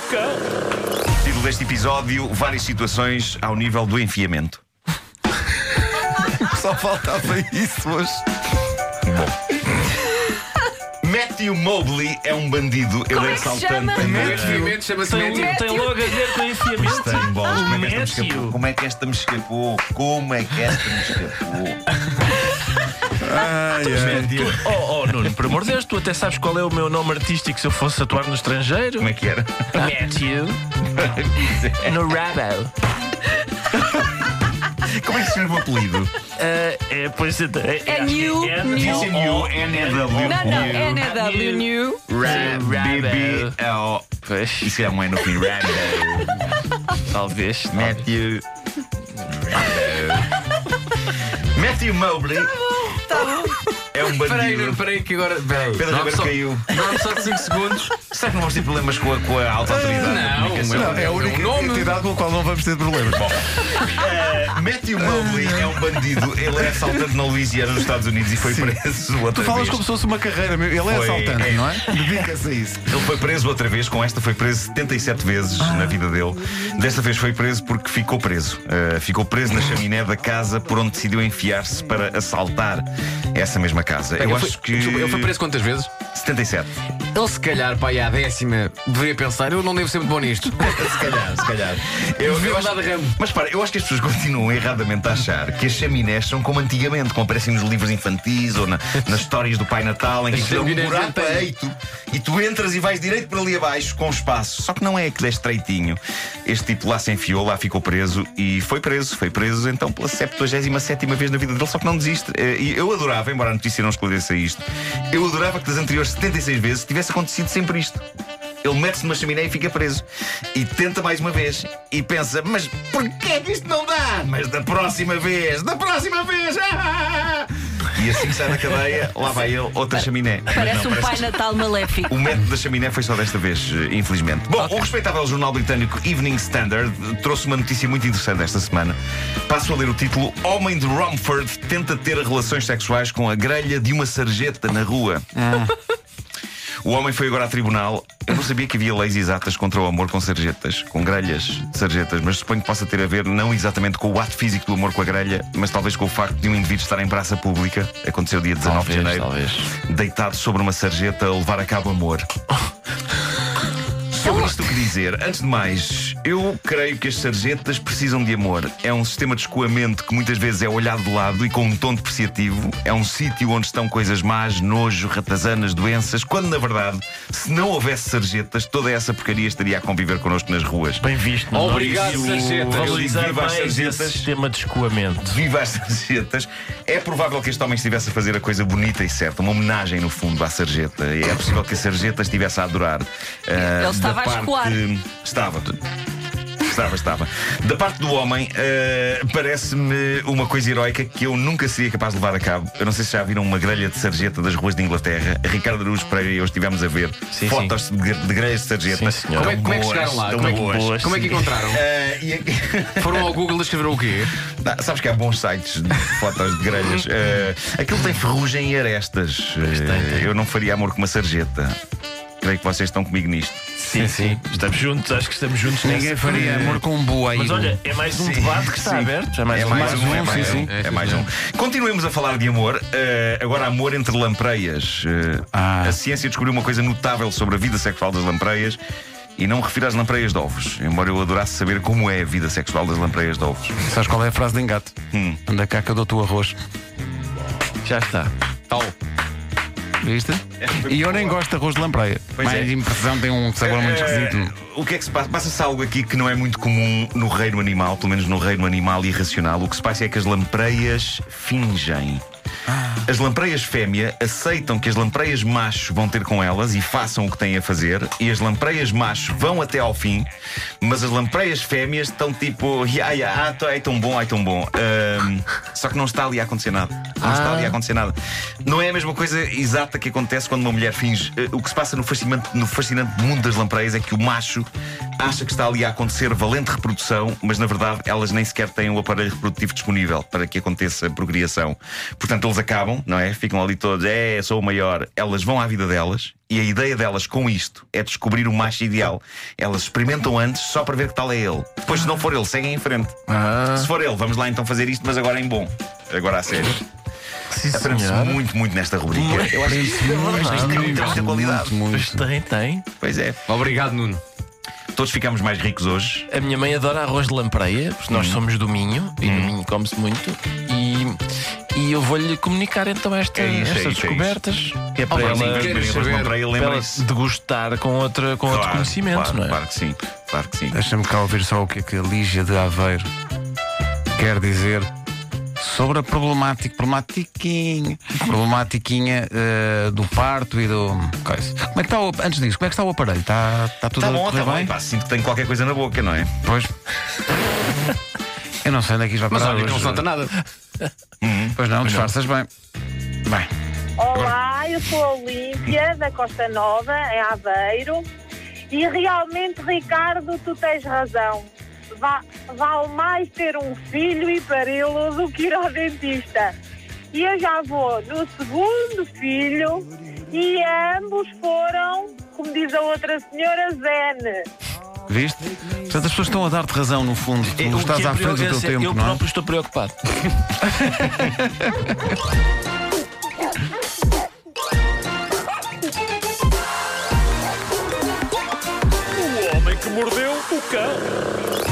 boca! Título deste episódio: Várias situações ao nível do enfiamento. Só faltava isso hoje. Bom. Matthew Mobley é um bandido, ele é é que assaltante. chama? em- O enfiamento chama-se Tem, Matthew. tem logo a ver com enfiamento. Tem bolas, como é que esta me escapou? Matthew. Como é que esta me escapou? Como é que esta me escapou? Ai, ai. Matthew. Oh, oh, Nuno, por amor de Deus, tu até sabes qual é o meu nome artístico se eu fosse atuar no estrangeiro? Como é que era? Matthew. No Rabo. Como é que se chama o apelido? Ah, é, pois é. É, É new, new. Disse New, N-E-W. Não, não, NW New. R-B-B-L. Pois, Isso é um N no fim. Rambo. talvez. Matthew. Matthew Mobley derude. É um bandido. espera aí que agora. Espera aí. Pedro Ribeiro só- caiu. Só de 5 segundos. Será que não vamos ter problemas com a, com a alta autoridade da Não, meu- Não, é a única o nome. entidade com a qual não vamos ter problemas. Bom, Uh, Matthew Mobley é um bandido. Ele é assaltante na Louisiana, nos Estados Unidos, e foi preso outra tu falas vez. como se fosse uma carreira. meu. Ele é Foi, assaltante, é. não é? Dedica-se a isso. Ele foi preso outra vez, com esta foi preso 77 vezes na vida dele. Desta vez foi preso porque ficou preso. Uh, ficou preso na chaminé da casa por onde decidiu enfiar-se para assaltar essa mesma casa. Eu Ele acho foi- que. desculpa, Ele foi preso quantas vezes? 77. Ele, se calhar, para aí à décima, deveria pensar: eu não devo ser muito bom nisto. se calhar, se calhar. Eu, eu de ramo. Mas para, eu acho que as pessoas continuam erradamente a achar que as chaminés são como antigamente, como aparecem nos livros infantis ou na- nas histórias do Pai Natal, em que aquilo é um buraco peito e tu entras e vais direito para ali abaixo com espaço. Só que não é aquele é estreitinho. Este tipo lá se enfiou, lá ficou preso e foi preso. Foi preso então pela 77 vez na vida dele, só que não desiste. Eh, E eu adorava, embora a notícia não esclareça isto, eu adorava que das anteriores 76 vezes tivesse acontecido sempre isto. Ele mete-se numa chaminé e fica preso. E tenta mais uma vez. E pensa, mas porquê que isto não dá? Mas da próxima vez, da próxima vez! ah!" E assim que sai da cadeia, lá vai ele, outra chaminé. Parece não, um parece Pai Natal maléfico. o método da chaminé foi só desta vez, eh, infelizmente. Bom, o respeitável jornal britânico Evening Standard trouxe uma notícia muito interessante esta semana. Passo a ler o título: Homem de Romford tenta ter relações sexuais com a grelha de uma sarjeta na rua. O homem foi agora a tribunal. Eu não sabia que havia leis exatas contra o amor com sarjetas, com grelhas de sarjetas, mas suponho que possa ter a ver não exatamente com o ato físico do amor com a grelha, mas talvez com o facto de um indivíduo estar em praça pública. Aconteceu dia 19 de Talvez, janeiro talvez. deitado sobre uma sarjeta a levar a cabo amor. Isto o que dizer? Antes de mais, eu creio que as sarjetas precisam de amor. É um sistema de escoamento que muitas vezes é olhado de lado e com um tom depreciativo. É um sítio onde estão coisas más, nojo, ratazanas, doenças. Quando, na verdade, se não houvesse sarjetas, toda essa porcaria estaria a conviver connosco nas ruas. Bem visto. Nuno. Obrigado, sarjetas. Valorizar Viva as mais esse sarjetas. sistema de escoamento. Viva as sarjetas. É provável que este homem estivesse a fazer a coisa bonita e certa, uma homenagem no fundo à sarjeta. É possível que a sarjeta estivesse a adorar. ah, Ele estava da a parte- escoar. Estava. Estava, estava. Da parte do homem, ah, parece-me uma coisa heroica que eu nunca seria capaz de levar a cabo. Eu não sei se já viram uma grelha de sarjeta das ruas de Inglaterra. Ricardo Araújo Pereira e eu estivemos a ver Sim, fotos De, de grelhas de sarjeta. Sim. Como é, como é que boas, chegaram lá? Como é que, boas. como é que encontraram? Ah, e Foram ao Google escrever o quê? Não, sabes que há bons sites de fotos de grelhas. Eh, aquilo tem ferrugem e arestas. Eh, eu não faria amor com uma sarjeta. Creio que vocês estão comigo nisto. Sim, sim. Estamos juntos, acho que estamos juntos Ninguém faria amor com um bueiro. Mas olha, é mais um debate que está aberto. É mais É um. mais um, é mais sim, um. sim. É É, mais um. Continuemos a falar de amor. Eh, agora, amor entre lampreias. Eh, Ah. A ciência descobriu uma coisa notável sobre a vida sexual das lampreias. E não me refiro às lampreias de ovos, embora eu adorasse saber como é a vida sexual das lampreias de ovos. Sabes qual é a frase de engate? Hum. Anda cá que eu dou-te o arroz. Já está. Tal. Viste? E eu nem gosto de arroz de lampreia. Pois Mais é. impressão tem um sabor muito Eh, esquisito. O que é que se passa? Passa-se algo aqui que não é muito comum no reino animal, pelo menos no reino animal irracional. O que se passa é que as lampreias fingem. As lampreias fêmea aceitam que as lampreias macho vão ter com elas e façam o que têm a fazer, e as lampreias macho vão até ao fim, mas as lampreias fêmeas estão tipo, "Ya, ya, ah, tô- ai tão bom, ai tão bom. Ahm, só que não está ali a acontecer nada. Não está Ah. ali a acontecer nada. Não é a mesma coisa exata que acontece quando uma mulher finge. Eh, O que se passa no fascinante, no fascinante mundo das lampreias é que o macho acha que está ali a acontecer valente reprodução, mas na verdade elas nem sequer têm o aparelho reprodutivo disponível para que aconteça a procriação. Portanto, eles acabam, não é? Ficam ali todos, é, sou o maior. Elas vão à vida delas e a ideia delas com isto é descobrir o macho ideal. Elas experimentam antes só para ver que tal é ele. Depois, se não for ele, seguem em frente. Ah, Se for ele, vamos lá então fazer isto, mas agora em bom. Agora a sério. Aprende-se muito, muito nesta rubrica. Muito. Eu acho que isto, tem muita, qualidade. muito, Pois tem, tem. Pois é. Obrigado, Nuno. Todos ficamos mais ricos hoje. A minha mãe adora arroz de lampreia, porque nós somos do Minho e no Minho come-se muito. E, e eu vou-lhe comunicar então esta, É isso, é estas isso, é isso. descobertas. Que é para bem, ela, sim, de saber? lampreia, para ela lembrem-se. degustar com, outra, com outro conhecimento, claro, não é? Claro que sim. Claro que sim. Deixa-me cá ouvir só o que é que a Lígia de Aveiro quer dizer sobre a problemática, problematiquinha, problematiquinha eh, do parto e do. coisa. Como é que está o, antes disso, como é que está o aparelho? Está, está tudo Está a bom, correr está bem? bem. Pá, sinto que tenho qualquer coisa na boca, não é? Pois. Eu não sei onde é que isto vai Mas parar olha, que hoje. não solta nada. Pois não, disfarças bem. Bem, Olá, eu sou a Olímpia, da Costa Nova, em Aveiro. E realmente, Ricardo, tu tens razão. Va- Vale mais ter um filho e pari-lo do que ir ao dentista. E eu já vou no segundo filho e ambos foram, como diz a outra senhora, Zen. Viste? Portanto, as pessoas estão a dar-te razão, no fundo. Tu É, o estás que é à frente do teu preocupante é- tempo, Eu não é? próprio estou preocupado. O homem que mordeu o cão.